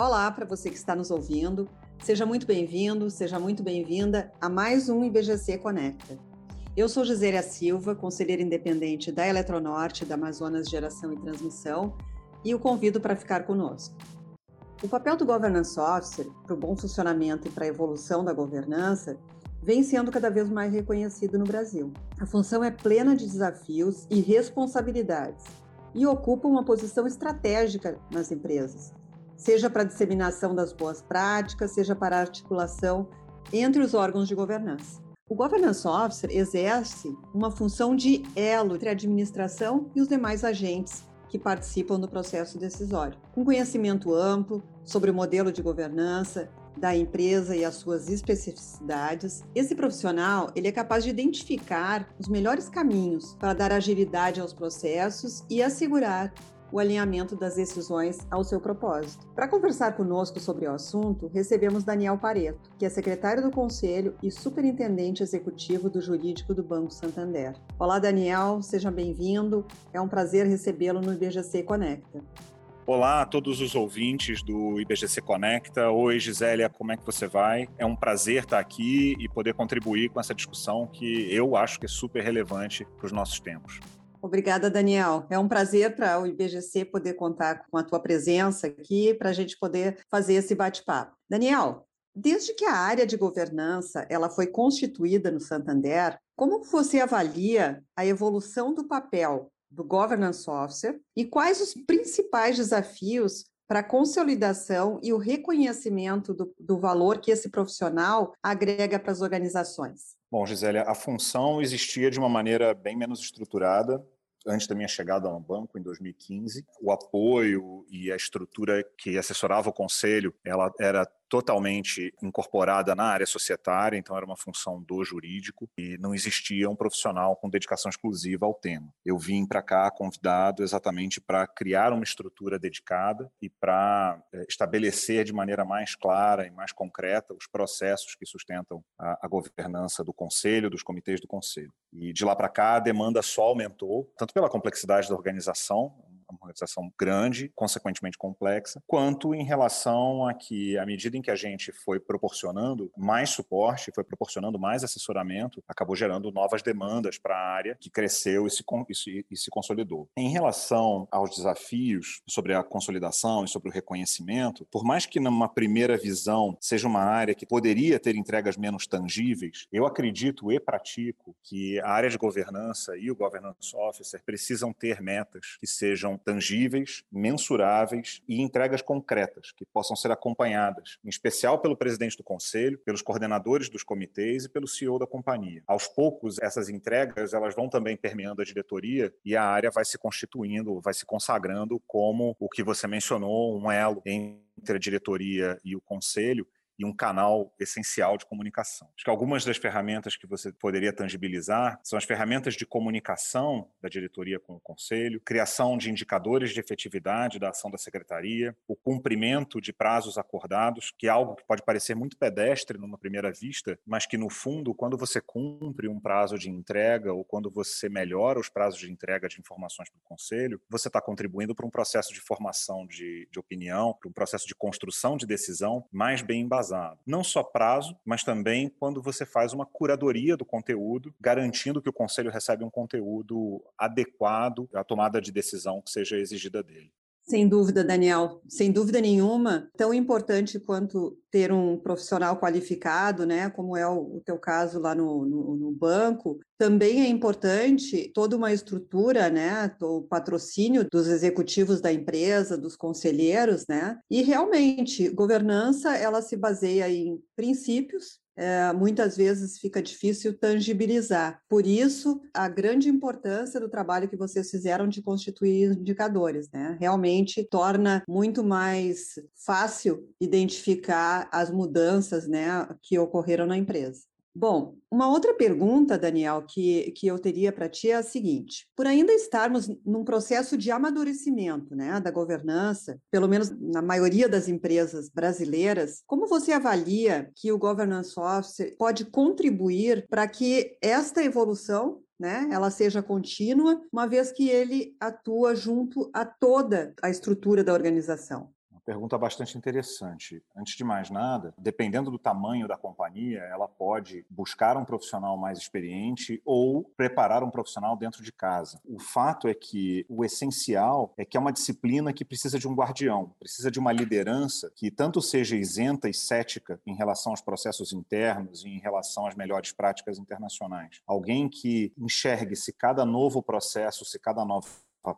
Olá para você que está nos ouvindo. Seja muito bem-vindo, seja muito bem-vinda a mais um IBGC Conecta. Eu sou Gisélia Silva, conselheira independente da Eletronorte, da Amazonas Geração e Transmissão, e o convido para ficar conosco. O papel do Governance Officer para o bom funcionamento e para a evolução da governança vem sendo cada vez mais reconhecido no Brasil. A função é plena de desafios e responsabilidades e ocupa uma posição estratégica nas empresas, seja para disseminação das boas práticas, seja para articulação entre os órgãos de governança. O Governance Officer exerce uma função de elo entre a administração e os demais agentes que participam do processo decisório, com conhecimento amplo sobre o modelo de governança da empresa e as suas especificidades. Esse profissional, ele é capaz de identificar os melhores caminhos para dar agilidade aos processos e assegurar o alinhamento das decisões ao seu propósito. Para conversar conosco sobre o assunto, recebemos Daniel Pareto, que é secretário do Conselho e superintendente executivo do Jurídico do Banco Santander. Olá, Daniel, seja bem-vindo. É um prazer recebê-lo no IBGC Conecta. Olá a todos os ouvintes do IBGC Conecta. Oi, Gisélia, como é que você vai? É um prazer estar aqui e poder contribuir com essa discussão que eu acho que é super relevante para os nossos tempos. Obrigada, Daniel. É um prazer para o IBGC poder contar com a tua presença aqui para a gente poder fazer esse bate-papo. Daniel, desde que a área de governança ela foi constituída no Santander, como você avalia a evolução do papel do Governance Officer e quais os principais desafios para a consolidação e o reconhecimento do, do valor que esse profissional agrega para as organizações? Bom, Gisélia, a função existia de uma maneira bem menos estruturada antes da minha chegada ao banco em 2015. O apoio e a estrutura que assessorava o conselho, ela era totalmente incorporada na área societária, então era uma função do jurídico e não existia um profissional com dedicação exclusiva ao tema. Eu vim para cá convidado exatamente para criar uma estrutura dedicada e para é, estabelecer de maneira mais clara e mais concreta os processos que sustentam a, a governança do conselho, dos comitês do conselho. E de lá para cá a demanda só aumentou, tanto pela complexidade da organização, uma organização grande, consequentemente complexa, quanto em relação a que, à medida em que a gente foi proporcionando mais suporte, foi proporcionando mais assessoramento, acabou gerando novas demandas para a área, que cresceu e se, e, se, e se consolidou. Em relação aos desafios sobre a consolidação e sobre o reconhecimento, por mais que numa primeira visão seja uma área que poderia ter entregas menos tangíveis, eu acredito e pratico que a área de governança e o governance officer precisam ter metas que sejam tangíveis, mensuráveis e entregas concretas que possam ser acompanhadas, em especial pelo presidente do conselho, pelos coordenadores dos comitês e pelo CEO da companhia. Aos poucos, essas entregas elas vão também permeando a diretoria e a área vai se constituindo, vai se consagrando como o que você mencionou, um elo entre a diretoria e o conselho e um canal essencial de comunicação. Acho que algumas das ferramentas que você poderia tangibilizar são as ferramentas de comunicação da diretoria com o conselho, criação de indicadores de efetividade da ação da secretaria, o cumprimento de prazos acordados, que é algo que pode parecer muito pedestre numa primeira vista, mas que no fundo, quando você cumpre um prazo de entrega ou quando você melhora os prazos de entrega de informações para o conselho, você está contribuindo para um processo de formação de, de opinião, para um processo de construção de decisão mais bem embasado Não só prazo, mas também quando você faz uma curadoria do conteúdo, garantindo que o conselho recebe um conteúdo adequado à tomada de decisão que seja exigida dele. Sem dúvida, Daniel, sem dúvida nenhuma, tão importante quanto ter um profissional qualificado, né, como é o, teu caso lá no, no, no, banco, também é importante toda uma estrutura, né, o patrocínio dos executivos da empresa, dos conselheiros, né, e realmente governança ela se baseia em princípios é, muitas vezes fica difícil tangibilizar. Por isso, a grande importância do trabalho que vocês fizeram de constituir indicadores, né? Realmente torna muito mais fácil identificar as mudanças, né, que ocorreram na empresa. Bom, uma outra pergunta, Daniel, que, que eu teria para ti é a seguinte: por ainda estarmos num processo de amadurecimento né, da governança, pelo menos na maioria das empresas brasileiras, como você avalia que o Governance Officer pode contribuir para que esta evolução né, ela seja contínua, uma vez que ele atua junto a toda a estrutura da organização? Pergunta bastante interessante. Antes de mais nada, dependendo do tamanho da companhia, ela pode buscar um profissional mais experiente ou preparar um profissional dentro de casa. O fato é que o essencial é que é uma disciplina que precisa de um guardião, precisa de uma liderança que tanto seja isenta e cética em relação aos processos internos e em relação às melhores práticas internacionais. Alguém que enxergue se cada novo processo, se cada nova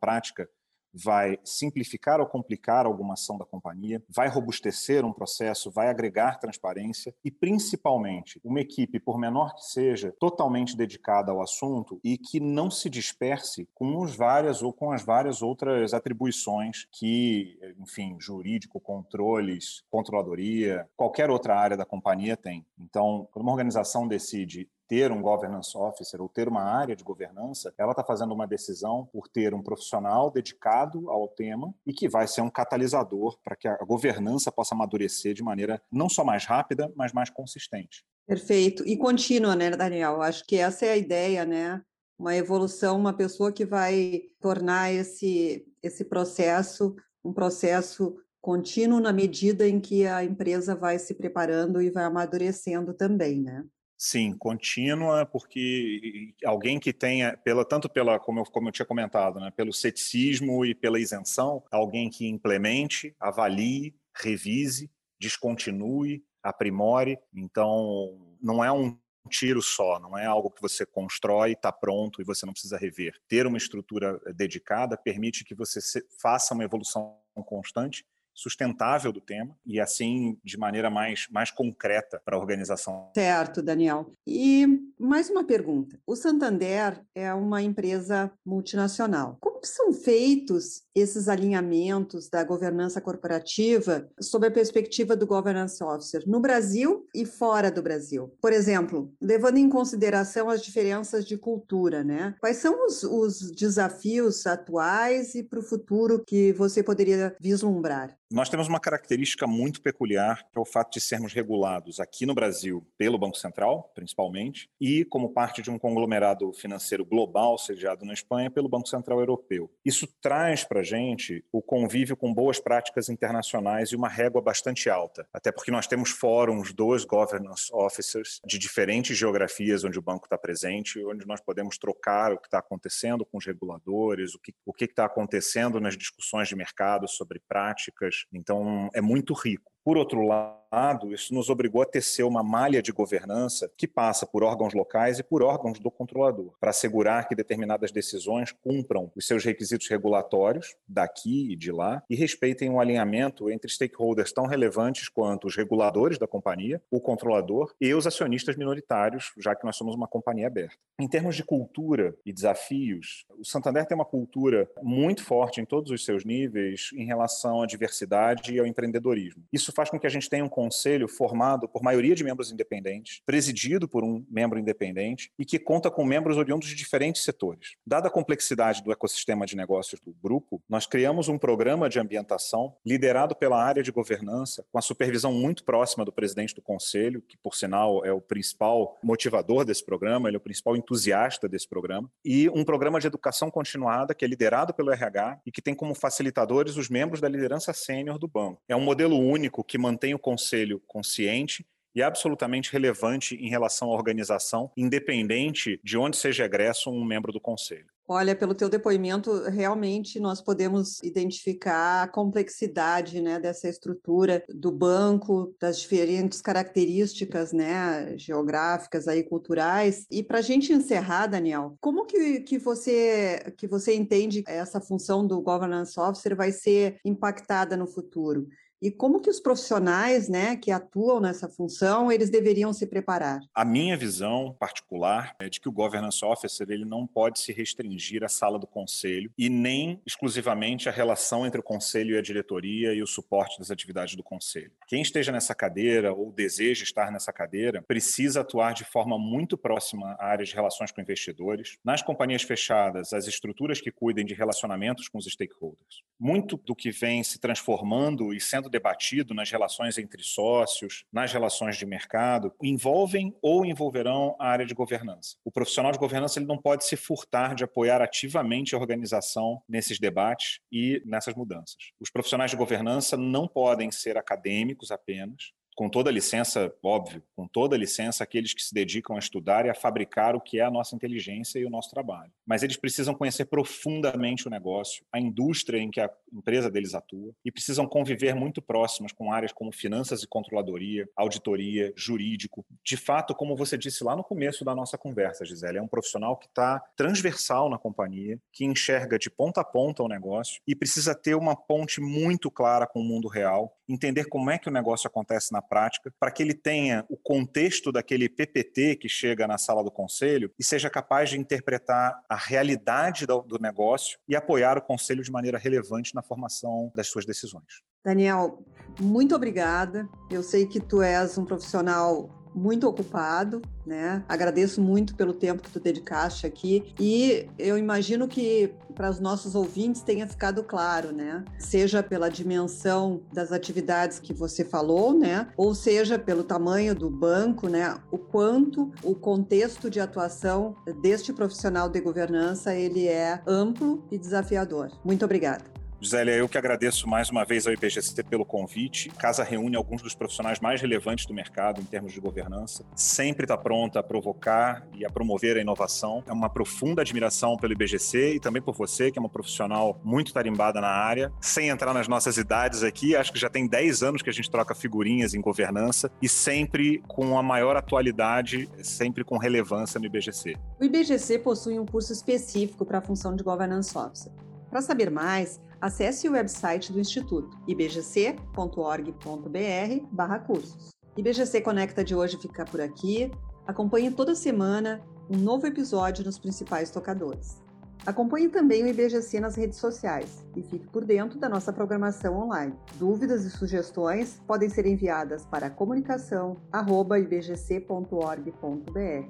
prática vai simplificar ou complicar alguma ação da companhia, vai robustecer um processo, vai agregar transparência e, principalmente, uma equipe, por menor que seja, totalmente dedicada ao assunto e que não se disperse com os várias ou com as várias outras atribuições que, enfim, jurídico, controles, controladoria, qualquer outra área da companhia tem. Então, quando uma organização decide ter um governance officer ou ter uma área de governança, ela está fazendo uma decisão por ter um profissional dedicado ao tema e que vai ser um catalisador para que a governança possa amadurecer de maneira não só mais rápida, mas mais consistente. Perfeito. E contínua, né, Daniel? Acho que essa é a ideia, né? Uma evolução, uma pessoa que vai tornar esse, esse processo um processo contínuo na medida em que a empresa vai se preparando e vai amadurecendo também, né? Sim, contínua, porque alguém que tenha, pela, tanto pela, como eu, como eu tinha comentado, né, pelo ceticismo e pela isenção, alguém que implemente, avalie, revise, descontinue, aprimore. Então, não é um tiro só, não é algo que você constrói, está pronto e você não precisa rever. Ter uma estrutura eh, dedicada permite que você faça uma evolução constante sustentável do tema e assim de maneira mais, mais concreta para a organização. Certo, Daniel. E mais uma pergunta. O Santander é uma empresa multinacional. Como são feitos esses alinhamentos da governança corporativa sob a perspectiva do governance officer no Brasil e fora do Brasil? Por exemplo, levando em consideração as diferenças de cultura, né? Quais são os, os desafios atuais e para o futuro que você poderia vislumbrar? Nós temos uma característica muito peculiar, que é o fato de sermos regulados aqui no Brasil pelo Banco Central, principalmente, e como parte de um conglomerado financeiro global sediado na Espanha pelo Banco Central Europeu. Isso traz para a gente o convívio com boas práticas internacionais e uma régua bastante alta, até porque nós temos fóruns dos governance officers de diferentes geografias onde o banco está presente, onde nós podemos trocar o que está acontecendo com os reguladores, o que o está acontecendo nas discussões de mercado sobre práticas então, é muito rico. Por outro lado, isso nos obrigou a tecer uma malha de governança que passa por órgãos locais e por órgãos do controlador, para assegurar que determinadas decisões cumpram os seus requisitos regulatórios, daqui e de lá, e respeitem um alinhamento entre stakeholders tão relevantes quanto os reguladores da companhia, o controlador e os acionistas minoritários, já que nós somos uma companhia aberta. Em termos de cultura e desafios, o Santander tem uma cultura muito forte em todos os seus níveis em relação à diversidade e ao empreendedorismo. Isso faz com que a gente tenha um conselho formado por maioria de membros independentes, presidido por um membro independente e que conta com membros oriundos de diferentes setores. Dada a complexidade do ecossistema de negócios do grupo, nós criamos um programa de ambientação liderado pela área de governança, com a supervisão muito próxima do presidente do conselho, que por sinal é o principal motivador desse programa, ele é o principal entusiasta desse programa, e um programa de educação continuada que é liderado pelo RH e que tem como facilitadores os membros da liderança sênior do banco. É um modelo único que mantém o conselho consciente e absolutamente relevante em relação à organização, independente de onde seja egresso um membro do conselho. Olha, pelo teu depoimento, realmente nós podemos identificar a complexidade né, dessa estrutura do banco, das diferentes características né, geográficas e culturais. E para a gente encerrar, Daniel, como que, que, você, que você entende essa função do governance officer vai ser impactada no futuro? E como que os profissionais, né, que atuam nessa função, eles deveriam se preparar? A minha visão particular é de que o governance officer ele não pode se restringir à sala do conselho e nem exclusivamente à relação entre o conselho e a diretoria e o suporte das atividades do conselho. Quem esteja nessa cadeira ou deseja estar nessa cadeira precisa atuar de forma muito próxima à área de relações com investidores, nas companhias fechadas, as estruturas que cuidem de relacionamentos com os stakeholders. Muito do que vem se transformando e sendo sendo debatido nas relações entre sócios, nas relações de mercado, envolvem ou envolverão a área de governança. O profissional de governança ele não pode se furtar de apoiar ativamente a organização nesses debates e nessas mudanças. Os profissionais de governança não podem ser acadêmicos apenas, com toda licença, óbvio, com toda licença, aqueles que se dedicam a estudar e a fabricar o que é a nossa inteligência e o nosso trabalho. Mas eles precisam conhecer profundamente o negócio, a indústria em que a empresa deles atua, e precisam conviver muito próximos com áreas como finanças e controladoria, auditoria, jurídico. De fato, como você disse lá no começo da nossa conversa, Gisele, é um profissional que está transversal na companhia, que enxerga de ponta a ponta o negócio e precisa ter uma ponte muito clara com o mundo real, entender como é que o negócio acontece na prática, para que ele tenha o contexto daquele PPT que chega na sala do conselho e seja capaz de interpretar a realidade do, negócio e apoiar o conselho de maneira relevante na formação das suas decisões. Daniel, muito obrigada. Eu sei que tu és um profissional muito ocupado, né? Agradeço muito pelo tempo que tu dedicaste aqui e eu imagino que para os nossos ouvintes tenha ficado claro, né? Seja pela dimensão das atividades que você falou, né? Ou seja pelo tamanho do banco, né? O quanto o contexto de atuação deste profissional de governança ele é amplo e desafiador. Muito obrigada. Gisele, eu que agradeço mais uma vez ao IBGC pelo convite. Casa reúne alguns dos profissionais mais relevantes do mercado em termos de governança. Sempre está pronta a provocar e a promover a inovação. É uma profunda admiração pelo IBGC e também por você, que é uma profissional muito tarimbada na área. Sem entrar nas nossas idades aqui, acho que já tem 10 anos que a gente troca figurinhas em governança e sempre com a maior atualidade, sempre com relevância no IBGC. O IBGC possui um curso específico para a função de Governance Officer. Para saber mais, acesse o website do Instituto ibgc.org.br/cursos. IBGC Conecta de hoje fica por aqui. Acompanhe toda semana um novo episódio nos principais tocadores. Acompanhe também o IBGC nas redes sociais e fique por dentro da nossa programação online. Dúvidas e sugestões podem ser enviadas para comunicação@ibgc.org.br,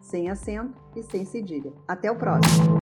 sem acento e sem cedilha. Até o próximo.